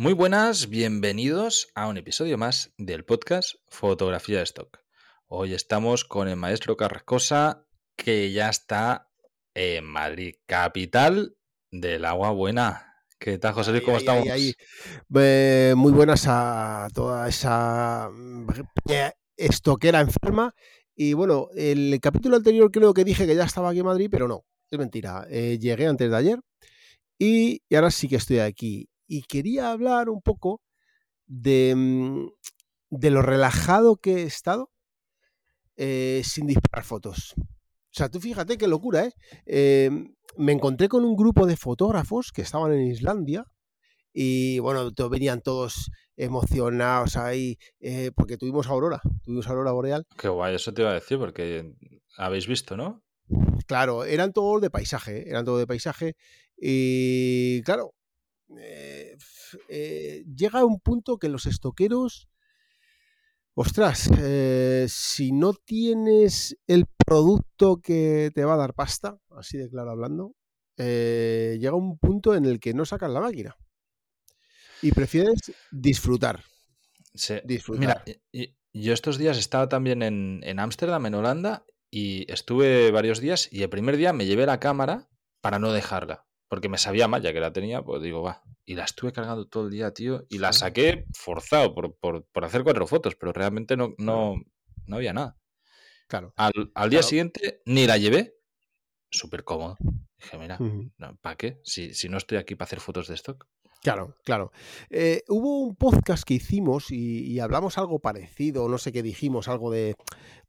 Muy buenas, bienvenidos a un episodio más del podcast Fotografía de Stock. Hoy estamos con el maestro Carrascosa, que ya está en Madrid, capital del agua buena. ¿Qué tal, José Luis? ¿Cómo estamos? muy buenas a toda esa mm, estoquera enferma. Y bueno, el capítulo anterior creo que dije que ya estaba aquí en Madrid, pero no, es mentira. Eh, llegué antes de ayer y, ahora sí que estoy aquí. Y quería hablar un poco de, mm, de lo relajado que he estado eh, sin disparar fotos. O sea, tú fíjate qué locura, ¿eh? Em, me encontré con un grupo de fotógrafos que estaban en Islandia y bueno, venían todos emocionados ahí eh, porque tuvimos Aurora, tuvimos Aurora Boreal. Qué guay, eso te iba a decir porque habéis visto, ¿no? Claro, eran todos de paisaje, eran todos de paisaje y claro, eh, llega un punto que los estoqueros ostras, eh, si no tienes el producto que te va a dar pasta, así de claro hablando, eh, llega un punto en el que no sacas la máquina. Y prefieres disfrutar. Mira, yo estos días estaba también en Ámsterdam, en, Holanda, y estuve varios días y el primer día me llevé la cámara para no dejarla, porque me sabía mal, ya que la tenía, pues digo, va, y la estuve cargando todo el día, tío, y la saqué forzado por, por, hacer cuatro fotos, pero realmente no, no, no había nada. Claro. Al, día siguiente ni la llevé, súper cómodo. Dije, mira, ¿para qué? Si, si, no estoy aquí para hacer fotos de stock. Claro, claro. Eh, hubo un podcast que hicimos y, hablamos algo parecido, no sé qué dijimos, algo de,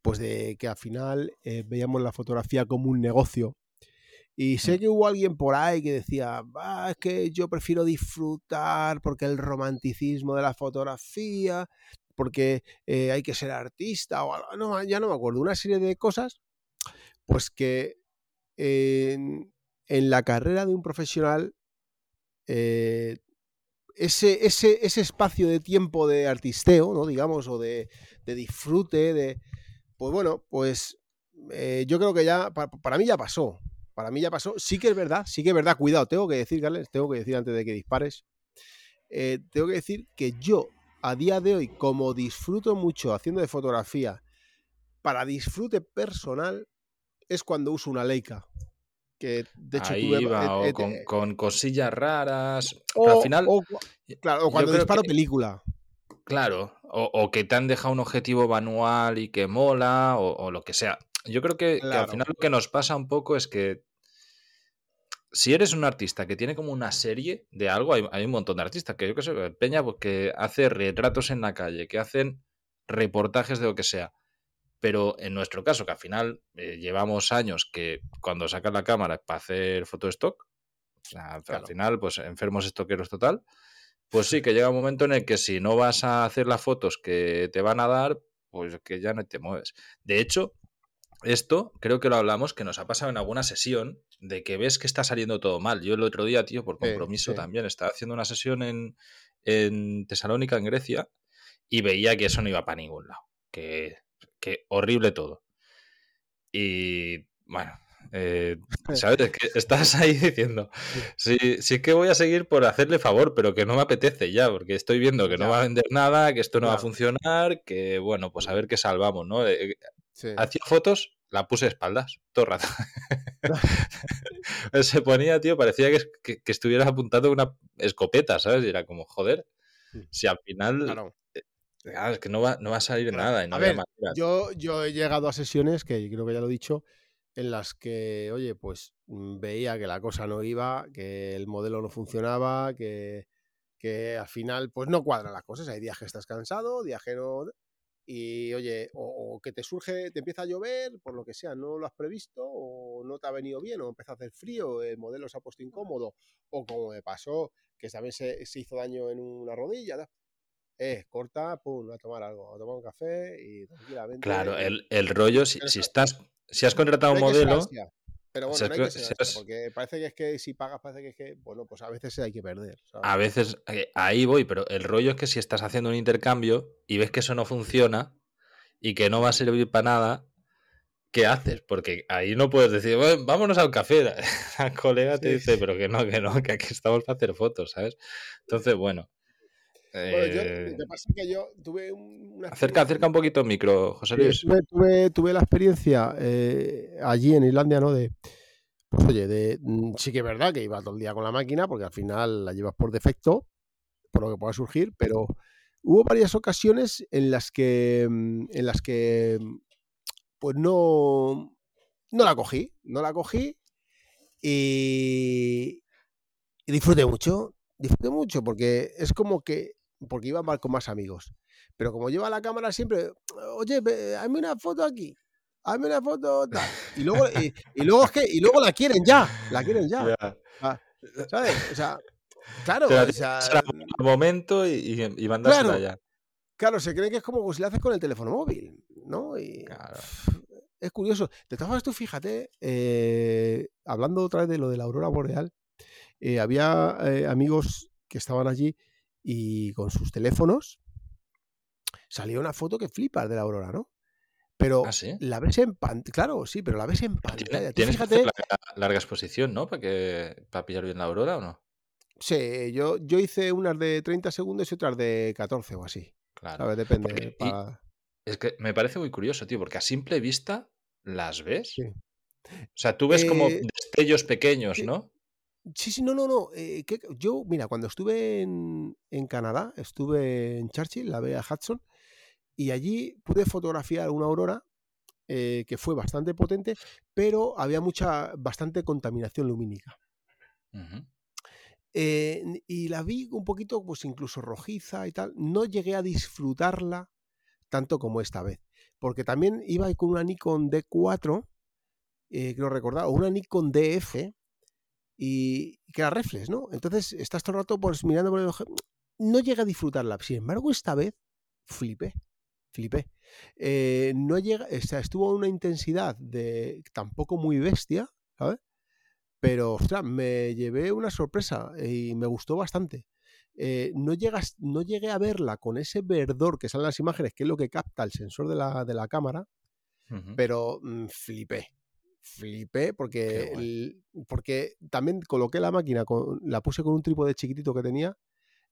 pues de que al final eh, veíamos la fotografía como un negocio y sé que hubo alguien por ahí que decía, es que yo prefiero disfrutar porque el romanticismo de la fotografía, porque eh, hay que ser artista, o no, ya no me acuerdo, una serie de cosas, pues que en, la carrera de un profesional, eh, ese, ese, ese, espacio de tiempo de artisteo, ¿no? digamos, o de, disfrute, de, pues bueno, pues eh, yo creo que ya, para mí ya pasó. Para mí ya pasó. Sí que es verdad, sí que es verdad. Cuidado, tengo que decir, Carles, tengo que decir antes de que dispares. Eh, tengo que decir que yo, a día de hoy, como disfruto mucho haciendo de fotografía, para disfrute personal, es cuando uso una Leica. Que de hecho tuve, con, cosillas raras. al final. claro, o cuando disparo película. Claro, o, que te han dejado un objetivo manual y que mola, o lo que sea. Yo creo que, al final lo que nos pasa un poco es que si eres un artista que tiene como una serie de algo, hay, un montón de artistas que yo que sé, Peña, pues que hace retratos en la calle, que hacen reportajes de lo que sea. Pero en nuestro caso, que al final eh, llevamos años que cuando sacas la cámara para hacer fotostock, o sea, al final, pues enfermos estoqueros total, pues sí que llega un momento en el que si no vas a hacer las fotos que te van a dar, pues que ya no te mueves. De hecho, esto creo que lo hablamos, que nos ha pasado en alguna sesión, de que ves que está saliendo todo mal. Yo el otro día, tío, por compromiso también, estaba haciendo una sesión en, en, Tesalónica, en Grecia, y veía que eso no iba para ningún lado. Que, que horrible todo. Y bueno, eh, ¿sabes? que estás ahí diciendo, sí, sí que voy a seguir por hacerle favor, pero que no me apetece ya, porque estoy viendo que no va a vender nada, que esto no va a funcionar, que bueno, pues a ver qué salvamos, ¿no? Eh, Hacía fotos, la puse espaldas, todo el rato. Se ponía, tío, parecía que, que, estuvieras apuntando una escopeta, ¿sabes? Y era como, joder, mm. si al final... Claro. Eh, es que no va, no va a salir nada. a ver, yo, yo he llegado a sesiones, que creo que ya lo he dicho, en las que, oye, pues mm, veía que la cosa no iba, que el modelo no funcionaba, que, que al final, pues no cuadran las cosas. Hay días que estás cansado, días que no y oye, o, que te surge, te empieza a llover, por lo que sea, no lo has previsto, o no te ha venido bien, o empieza a hacer frío, el modelo se ha puesto incómodo, o como me pasó, que sabes se, se hizo daño en una rodilla, eh, corta, pum, a tomar algo, a tomar un café y tranquilamente. Claro, el, el rollo, si, si, estás, si has contratado un modelo. Pero bueno, no hay que ser porque parece que es que si pagas, parece que es que, bueno, pues a veces hay que perder. A veces, eh, ahí voy, pero el rollo es que si estás haciendo un intercambio y ves que eso no funciona y que no va a servir para nada, ¿qué haces? Porque ahí no puedes decir, bueno, vámonos al café. La colega te dice, pero que no, que no, que aquí estamos para hacer fotos, ¿sabes? Entonces, bueno. Bueno, yo, te pasa que yo tuve una acerca, acerca un poquito el micro, José Luis. tuve, tuve, la experiencia allí en Islandia, ¿no? De, pues oye, de, mm, sí que es verdad que iba todo el día con la máquina, porque al final la llevas por defecto, por lo que pueda surgir, pero hubo varias ocasiones en las que, mm, en las que mm, pues no, no la cogí, no la cogí y, disfruté mucho, disfruté mucho porque es como que, porque iba mal con más amigos, pero como lleva la cámara siempre, oye, hazme una foto aquí, hazme una foto tal. Y luego, y, luego es que, y luego la quieren ya, la quieren ya. Ah, ¿Sabes? O sea, Claro, o sea, momento y, y, mandársela claro, Claro, se cree que es como si lo haces con el teléfono móvil, ¿no? Y es curioso. De todas formas, tú fíjate, eh, hablando otra vez de lo de la aurora boreal, eh, había eh, amigos que estaban allí y con sus teléfonos salió una foto que flipas de la aurora, ¿no? Pero ¿Ah, sí? la ves en pantalla. Claro, sí, pero la ves en pantalla. Tienes fíjate... larga exposición, ¿no? Para que para pillar bien la aurora o no. Sí, yo, yo hice unas de 30 segundos y otras de 14 o así. Claro. Depende. Es que me parece muy curioso, tío, porque a simple vista las ves. Sí. O sea, tú ves como eh, destellos pequeños, ¿no? Sí, sí, no, no, no. Eh, yo, mira, cuando estuve en, en, Canadá, estuve en Churchill, la vea Hudson, y allí pude fotografiar una aurora eh, que fue bastante potente, pero había mucha, bastante contaminación lumínica. Eh, y la vi un poquito, pues incluso rojiza y tal. No llegué a disfrutarla tanto como esta vez. Porque también iba con una Nikon D4, eh, creo recordar, o una Nikon DF, y que era reflex, ¿no? Entonces estás todo el rato pues, mirando por el ojo. No llegué a disfrutarla. Sin embargo, esta vez flipé. Flipé. Eh, no llega, o sea, estuvo a una intensidad de tampoco muy bestia, ¿sabes? Pero, ostras, me llevé una sorpresa y me gustó bastante. Eh, no, llegas, no llegué a verla con ese verdor que sale en las imágenes, que es lo que capta el sensor de la, de la cámara, pero mm, flipé. Flipé porque, porque también coloqué la máquina, la puse con un trípode chiquitito que tenía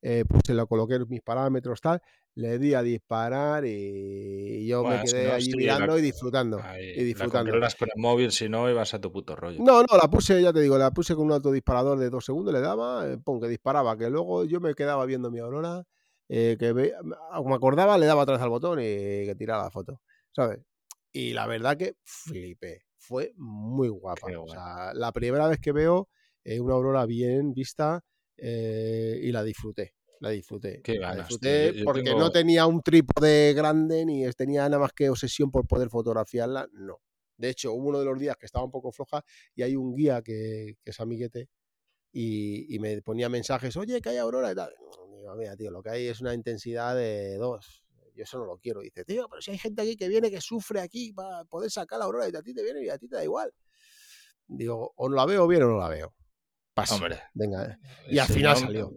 eh, pues se lo coloqué mis parámetros, tal, le di a disparar y yo me quedé allí mirando y disfrutando. y disfrutando. La con el móvil, si no, ibas a tu puto rollo. No, no, la puse, ya te digo, la puse con un autodisparador de dos segundos, le daba, eh, pum, que disparaba, que luego yo me quedaba viendo mi aurora, eh, que me, me acordaba, le daba atrás al botón y que tiraba la foto, ¿sabes? Y la verdad que flipé, fue muy guapa. O sea, la primera vez que veo una aurora bien vista, eh, y la disfruté. La disfruté. la disfruté porque no tenía un trípode grande ni tenía nada más que obsesión por poder fotografiarla. No. De hecho, hubo uno de los días que estaba un poco floja y hay un guía que, es amiguete y, me ponía mensajes, oye, que hay aurora y tal. Digo, mira, tío, lo que hay es una intensidad de dos. Yo eso no lo quiero. Dice, tío, pero si hay gente aquí que viene, que sufre aquí para poder sacar la aurora y a ti te viene y a ti te da igual. Digo, o la veo bien o no la veo. Hombre. Venga. Y al final salió.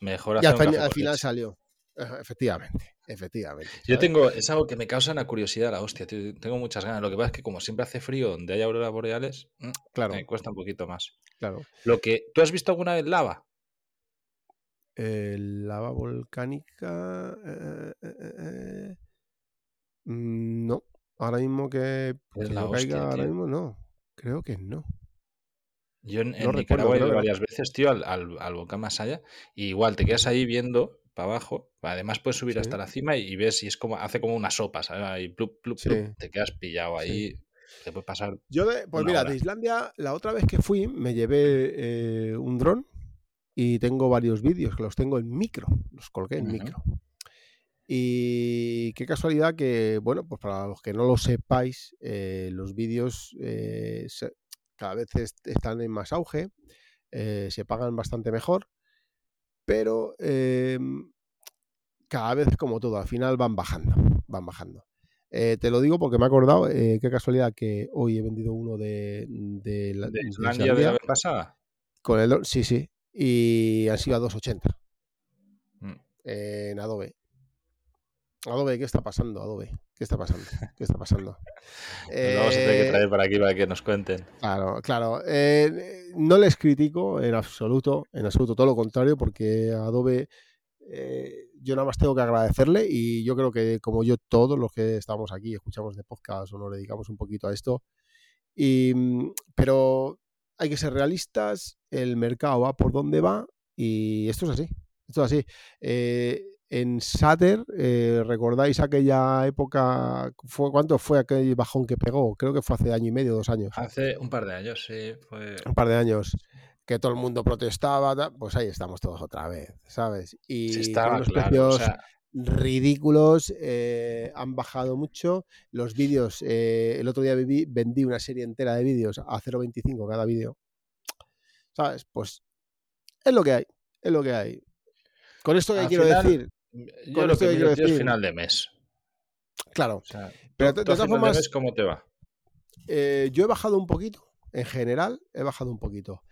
Mejor Y al, final salió. Efectivamente, efectivamente. Yo tengo, es algo que me causa una curiosidad la hostia, tengo muchas ganas. Lo que pasa es que como siempre hace frío donde hay auroras boreales, mm, claro. me cuesta un poquito más. Claro. Lo que, ¿Tú has visto alguna vez lava? Lava volcánica. Eh, eh, eh, mm, no. Ahora mismo que, caiga, ahora mismo no. Creo que no. Yo en, Nicaragua he ido varias veces, tío, al, al, volcán Masaya, y igual te quedas ahí viendo para abajo. Además puedes subir hasta la cima y, ves y es como, hace como una sopa, ¿sabes? Y plup, plup, te quedas pillado ahí. Te puede pasar. Yo, pues mira, de Islandia, la otra vez que fui, me llevé eh, un dron y tengo varios vídeos que los tengo en micro, los colgué en micro. Y qué casualidad que, bueno, pues para los que no lo sepáis, eh, los vídeos eh, cada vez están en más auge, eh, se pagan bastante mejor, pero cada vez como todo, al final van bajando, van bajando. Te lo digo porque me he acordado, qué casualidad que hoy he vendido uno de, de, la, ¿De Islandia de la vez pasada. Con el, sí, sí, y han sido a 280 mm. en Adobe. Adobe, ¿qué está pasando, Adobe? ¿Qué está pasando? ¿Qué está pasando? vamos a tener que eh, traer para aquí para que nos cuenten. Claro, claro. Eh, no les critico en absoluto, en absoluto, todo lo contrario, porque Adobe eh, yo nada más tengo que agradecerle y yo creo que como yo todos los que estamos aquí escuchamos de podcast o nos dedicamos un poquito a esto, y, mm, pero hay que ser realistas, el mercado va por donde va y esto es así, esto es así. Eh, en Sater, eh, ¿recordáis aquella época? Fue, ¿Cuánto fue aquel bajón que pegó? Creo que fue hace año y medio, dos años. Hace un par de años, sí. Fue... Un par de años que todo el mundo protestaba, pues ahí estamos todos otra vez, ¿sabes? Y estaba, los precios ridículos, eh, han bajado mucho. Los vídeos, eh, el otro día vendí una serie entera de vídeos a 0.25 cada vídeo. ¿Sabes? Pues es lo que hay, es lo que hay. Con esto que quiero decir. Con esto que quiero decir. final de mes. Claro. pero de, todas formas, ¿cómo te va? Eh, yo he bajado un poquito. En general, he bajado un poquito.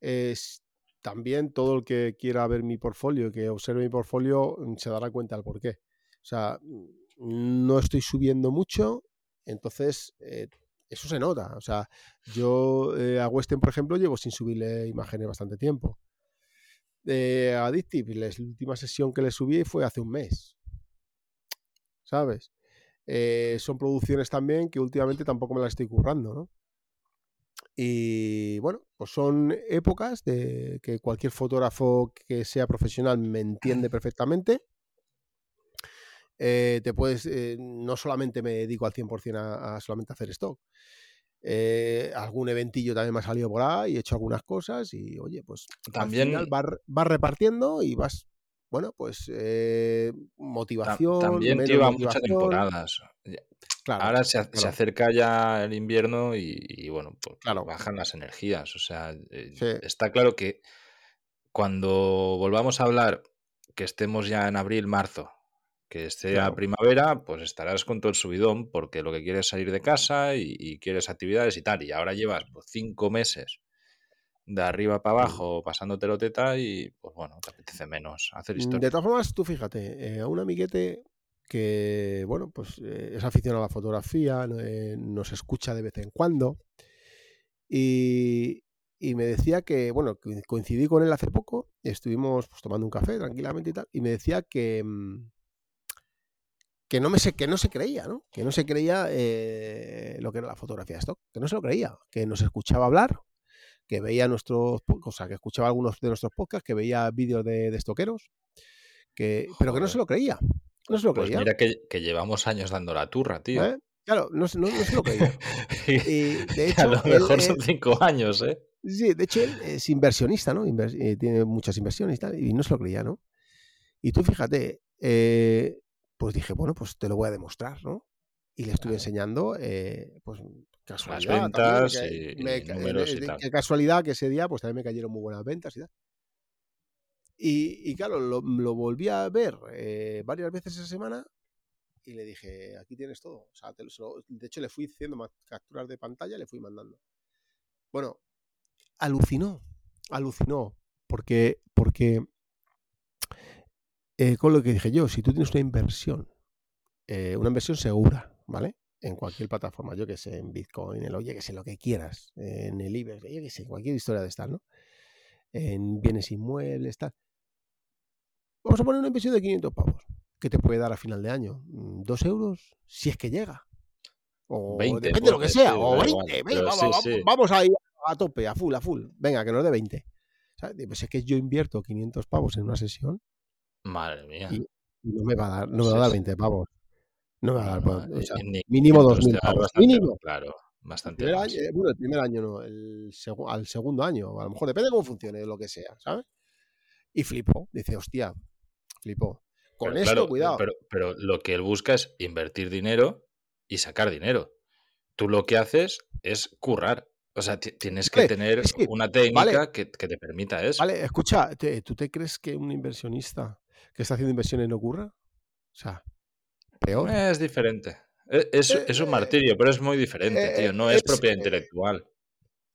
Es, también todo el que quiera ver mi portfolio y que observe mi portfolio mm, se dará cuenta del por qué. O sea, mm, no estoy subiendo mucho, entonces eh, eso se nota. O sea, yo eh, a Western, por ejemplo, llevo sin subirle imágenes bastante tiempo. Eh, a Addictive, la última sesión que le subí fue hace un mes. ¿Sabes? son producciones también que últimamente tampoco me las estoy currando, ¿no? Y bueno, pues son épocas de que cualquier fotógrafo que sea profesional me entiende perfectamente. Eh, te puedes, eh, no solamente me dedico al 100% a, a, solamente hacer stock. Eh, algún eventillo también me ha salido por ahí, he hecho algunas cosas y oye, pues también al final vas, repartiendo y vas, bueno, pues motivación. También lleva muchas temporadas. Ahora se, acerca ya el invierno y, bueno, pues bajan las energías. O sea, eh, está claro que cuando volvamos a hablar, que estemos ya en abril, marzo, que esté a primavera, pues estarás con todo el subidón porque lo que quieres es salir de casa y, quieres actividades y tal. Y ahora llevas pues, cinco meses de arriba para abajo pasándote lo teta y pues bueno, te apetece menos hacer historia. De todas formas, tú fíjate, eh, a un amiguete que, bueno, pues eh, es aficionado a la fotografía, eh, nos escucha de vez en cuando. Y, me decía que, bueno, coincidí con él hace poco, estuvimos pues, tomando un café tranquilamente y tal, y me decía que, mm, que, no, me se, que no se creía, ¿no? Que no se creía eh, lo que era la fotografía de stock, que no se lo creía, que nos escuchaba hablar, que veía nuestros, o sea, que escuchaba algunos de nuestros podcasts, que veía vídeos de, de estoqueros, que, pero que no se lo creía. No se lo pues Mira que, llevamos años dando la turra, tío. ¿Eh? Claro, no, no, no se lo creía. y, de hecho, a lo mejor son cinco años, ¿eh? Sí, de hecho él es inversionista, ¿no? Eh, tiene muchas inversiones y tal, y no se lo creía, ¿no? Y tú fíjate, eh, pues dije, bueno, pues te lo voy a demostrar, ¿no? Y le estuve enseñando, pues casualidad. Las ventas y, números y tal. Qué casualidad que ese día, pues también me cayeron muy buenas ventas y tal. Y, claro, lo, volví a ver eh, varias veces esa semana y le dije, aquí tienes todo. O sea, de hecho le fui haciendo más capturas de pantalla, le fui mandando. Bueno, alucinó, alucinó, porque, porque eh, con lo que dije yo, si tú tienes una inversión, eh, una inversión segura, ¿vale? En cualquier plataforma, yo que sé, en Bitcoin, en el oye, que sé, lo que quieras, en el IBEX, yo que sé, cualquier historia de estar, ¿no? En bienes inmuebles, tal. Vamos a poner una inversión de 500 pavos. ¿Qué te puede dar a final de año? ¿Dos euros? Si es que llega. O 20, depende de lo que sea. O 20. vamos, a ir a tope, a full, a full. Venga, que nos dé 20. Pues es que yo invierto 500 pavos en una sesión. Madre mía. Y no me va a dar, no me va a dar 20 pavos. No me va a dar. o sea, mínimo 2.000 pavos. Mínimo. Claro, bastante. El año, bueno, el primer año no, el al segundo año. A lo mejor depende de cómo funcione, lo que sea, ¿sabes? Y flipo. Dice, hostia, flipo. Con esto, cuidado. Pero, pero, lo que él busca es invertir dinero y sacar dinero. Tú lo que haces es currar. O sea, tienes que tener una técnica que, te permita eso. Vale, escucha, ¿tú te crees que un inversionista que está haciendo inversiones no curra? O sea, peor. Es diferente. E, es, es, eh, un martirio, pero es muy diferente, eh, tío. No es, propiedad eh, intelectual.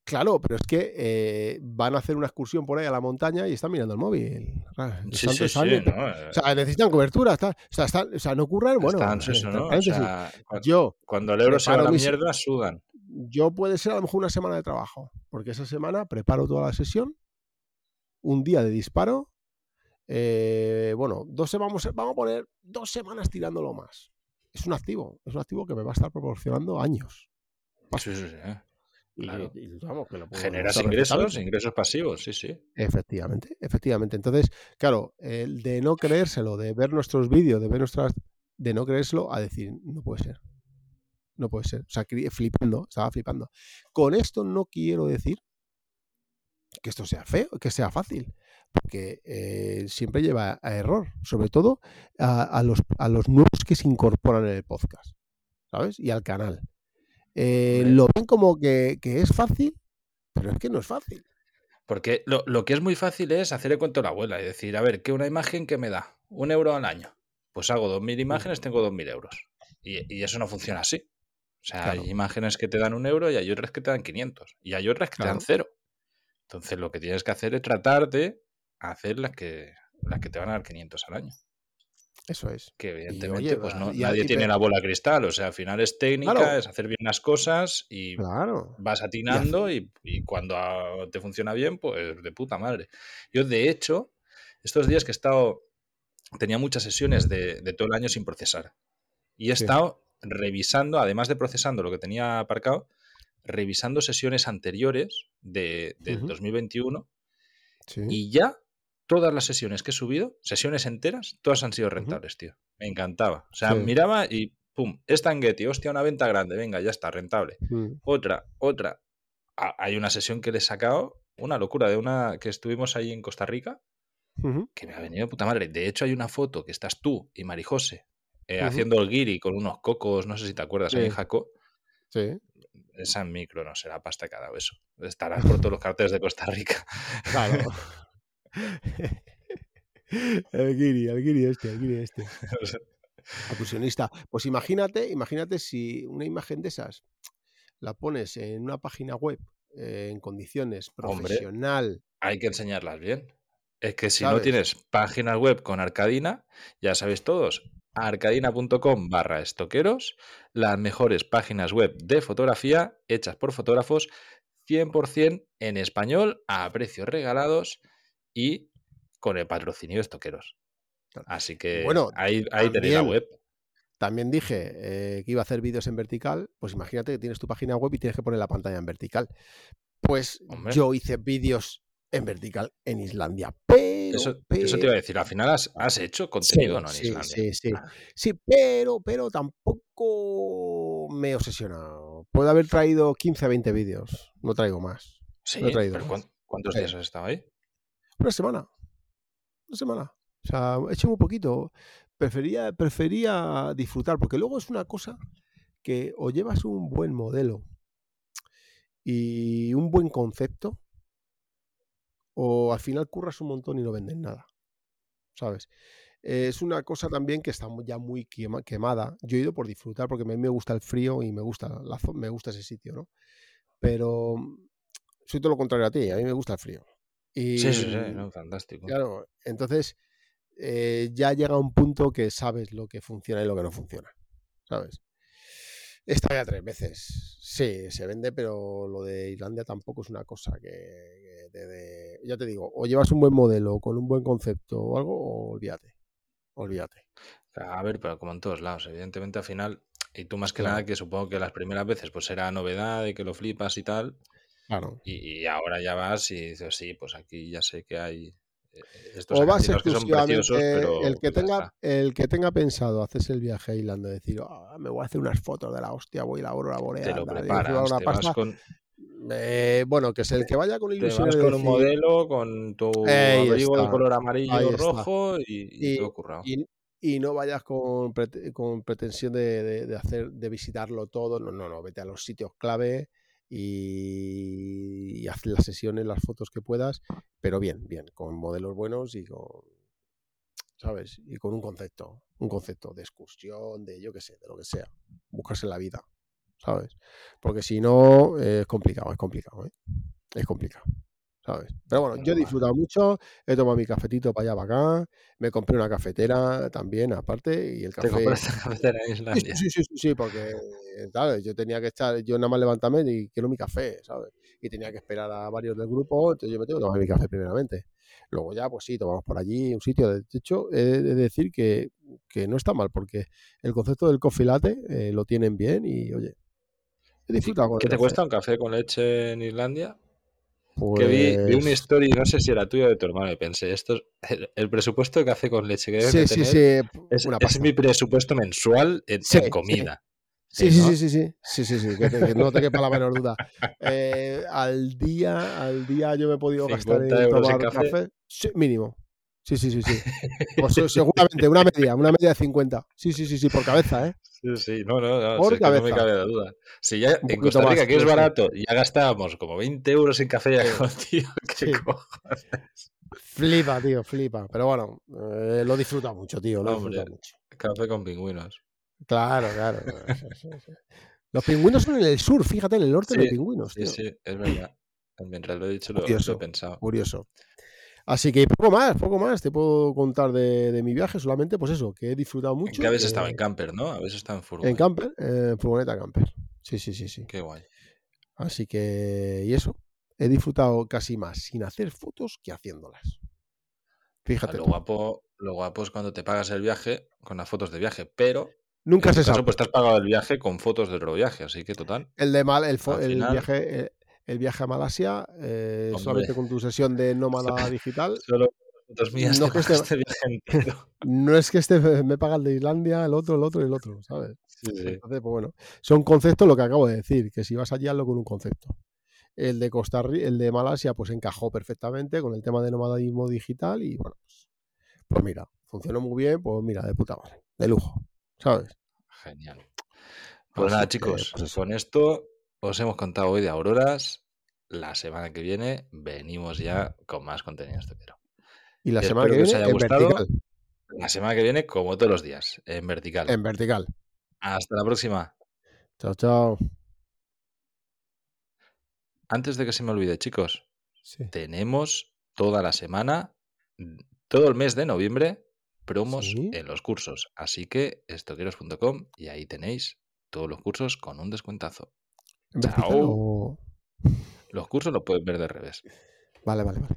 Claro, pero es que eh, van a hacer una excursión por ahí a la montaña y están mirando el móvil. Sí, sí, sí, no, O sea, necesitan cobertura. o, sea, o, sea, no ocurran, bueno. ¿no? o sea, yo, cuando el euro se va a la mierda, sudan. Yo puede ser a lo mejor una semana de trabajo, porque esa semana preparo toda la sesión, un día de disparo eh, bueno, dos vamos, vamos a poner dos semanas tirándolo más. Es un activo, es un activo que me va a estar proporcionando años. Sí, sí, sí. ¿eh? Generas ingresos, ingresos pasivos, sí, sí. Efectivamente, efectivamente. Entonces, claro, el de no creérselo, de ver nuestros vídeos, de ver nuestras. de no creérselo, a decir, no puede ser. No puede ser. O sea, flipando, estaba flipando. Con esto no quiero decir que esto sea feo, que sea fácil, porque eh, siempre lleva a error, sobre todo a, los, a los nuevos que se incorporan en el podcast, ¿sabes? Y al canal. Eh, lo ven como que, es fácil, pero es que no es fácil. Porque lo, que es muy fácil es hacer el cuento a la abuela y decir, a ver, ¿qué una imagen que me da? Un euro al año. Pues hago dos mil imágenes, tengo dos mil euros. Y, eso no funciona así. O sea, hay imágenes que te dan un euro y hay otras que te dan 500. Y hay otras que te dan cero. Entonces lo que tienes que hacer es tratar de hacer las que, las que te van a dar 500 al año. Eso es. Que evidentemente pues no, nadie tiene la bola cristal, o sea, al final es técnica, es hacer bien las cosas y vas atinando y, cuando te funciona bien, pues de puta madre. Yo de hecho, estos días que he estado, tenía muchas sesiones de, todo el año sin procesar y he estado revisando, además de procesando lo que tenía aparcado, revisando sesiones anteriores de, 2021 y ya todas las sesiones que he subido, sesiones enteras, todas han sido rentables, tío. Me encantaba. O sea, miraba y pum, esta en Getty, hostia, una venta grande, venga, ya está, rentable. Mm. Otra, otra. hay una sesión que le he sacado, una locura, de una que estuvimos ahí en Costa Rica, que me ha venido puta madre. De hecho, hay una foto que estás tú y Marijose eh, haciendo el guiri con unos cocos, no sé si te acuerdas, ahí en Jaco. Sí. Esa micro, no será pasta que ha dado eso. Estará por todos los carteles de Costa Rica. Claro. el guiri, el guiri este, el guiri este. Acusionista. Pues imagínate, imagínate si una imagen de esas la pones en una página web eh, en condiciones profesional. hay que enseñarlas bien. Es que si no tienes páginas web con Arcadina, ya sabéis todos, arcadina.com barra estoqueros, las mejores páginas web de fotografía hechas por fotógrafos 100% en español a precios regalados y con el patrocinio de estoqueros. Así que bueno, ahí, ahí tenéis la web. También dije eh, que iba a hacer vídeos en vertical, pues imagínate que tienes tu página web y tienes que poner la pantalla en vertical. Pues yo hice vídeos en vertical en Islandia. Pero eso, te iba a decir, al final has, hecho contenido ¿no? en Islandia. Sí, sí. Ah. Sí, pero, pero tampoco me he obsesionado. Puedo haber traído 15 a 20 vídeos, no traigo más. Sí, no traído ¿cuántos días has estado ahí? Una semana. Una semana. O sea, he un poquito. Prefería, prefería disfrutar, porque luego es una cosa que o llevas un buen modelo y un buen concepto, o al final curras un montón y no vendes nada. ¿Sabes? es una cosa también que está ya muy quemada. Yo he ido por disfrutar porque a mí me gusta el frío y me gusta, la, me gusta ese sitio, ¿no? Pero soy todo lo contrario a ti, a mí me gusta el frío. Y, sí, sí, sí, fantástico. Claro, entonces eh, ya llega un punto que sabes lo que funciona y lo que no funciona, ¿sabes? Está ya tres veces. Sí, se vende, pero lo de Islandia tampoco es una cosa que, ya te digo, o llevas un buen modelo con un buen concepto o algo, o olvídate. Olvídate. A ver, pero como en todos lados, evidentemente al final, y tú más que nada que supongo que las primeras veces pues era novedad y que lo flipas y tal, Claro. Y, ahora ya vas y dices, sí, pues aquí ya sé que hay eh, estos o vas exclusivamente, pero el que tenga el que tenga pensado haces el viaje a Irlanda decir ah, me voy a hacer unas fotos de la hostia voy a la aurora boreal te lo preparas, te vas con... Eh, bueno que es el que vaya con te vas con un modelo con tu abrigo de color amarillo rojo y, y, todo y, y, no vayas con, con pretensión de, de, hacer de visitarlo todo. No no no vete a los sitios clave y, haz las sesiones, las fotos que puedas, pero bien, bien, con modelos buenos y con, ¿sabes? Y con un concepto, un concepto de excursión, de yo qué sé, de lo que sea, buscarse la vida, ¿sabes? Porque si no, es complicado, es complicado, ¿eh? Es complicado. Pero bueno, yo he disfrutado mucho, he tomado mi cafetito para allá, para acá, me compré una cafetera también, aparte, y el café... ¿Te compraste cafetera en Islandia? Sí, sí, sí, sí, porque, ¿sabes? Yo tenía que estar, yo nada más levantarme y quiero mi café, ¿sabes? y tenía que esperar a varios del grupo, entonces yo me tengo que tomar mi café primeramente. Luego ya, pues sí, tomamos por allí un sitio. De hecho, he de decir que, no está mal, porque el concepto del coffee latte eh, lo tienen bien y, oye, he disfrutado con ¿Qué te cuesta un café con leche en Islandia? Que vi, vi, una pues story, no sé si era tuya o de tu hermano, y pensé, esto es el, presupuesto de café con leche que sí, sí, sí. Es, mi presupuesto mensual en, comida. Sí, sí, sí, sí, sí, sí, sí, sí, que, no te quepa la menor duda. Eh, al día, al día yo me he podido gastar en tomar café, mínimo. Sí, sí, sí, sí. Pues seguramente, una media, una media de 50. Sí, sí, sí, sí, por cabeza, ¿eh? Sí, sí, no, no, no, por cabeza. no me cabe la duda. Si ya en Costa Rica, que es barato, ya gastábamos como 20 euros en café, ya tío, ¿qué cojones? Flipa, tío, flipa. Pero bueno, eh, lo disfruta mucho, tío, lo disfruta mucho. Café con pingüinos. Claro, claro. Los pingüinos son en el sur, fíjate, en el norte de pingüinos. Sí, sí, es verdad. Mientras lo he dicho, lo, he pensado. Curioso. Así que poco más, poco más te puedo contar de, mi viaje, solamente pues eso, que he disfrutado mucho. Que habéis estado en camper, ¿no? Habéis estado en furgoneta. En camper, en furgoneta camper. Sí, sí, sí, sí. Qué guay. Así que, y eso, he disfrutado casi más sin hacer fotos que haciéndolas. Fíjate. Lo guapo, lo guapo es cuando te pagas el viaje con las fotos de viaje, pero Nunca se sabe. Pues te has pagado el viaje con fotos del otro viaje, así que total. El de mal, el, el viaje, el, viaje a Malasia, eh, solamente con tu sesión de nómada digital. Solo mías no, este, este viaje no es que este me paga el de Islandia, el otro, el otro y el otro, ¿sabes? Sí, sí. Entonces, pues bueno, son conceptos lo que acabo de decir, que si vas allí hazlo con un concepto. El de Costa Rica, el de Malasia, pues encajó perfectamente con el tema de nomadismo digital y bueno, pues, pues mira, funcionó muy bien, pues mira, de puta madre, de lujo. ¿sabes? Genial. Pues nada, chicos, pues con esto os hemos contado hoy de Auroras. La semana que viene venimos ya con más contenido pero Y la semana que, viene en vertical. La semana que viene, como todos los días, en vertical. En vertical. Hasta la próxima. Chao, chao. Antes de que se me olvide, chicos, tenemos toda la semana, todo el mes de noviembre, promos en los cursos. Así que estoqueros.com y ahí tenéis todos los cursos con un descuentazo. Los cursos los puedes ver de revés. Vale, vale, vale.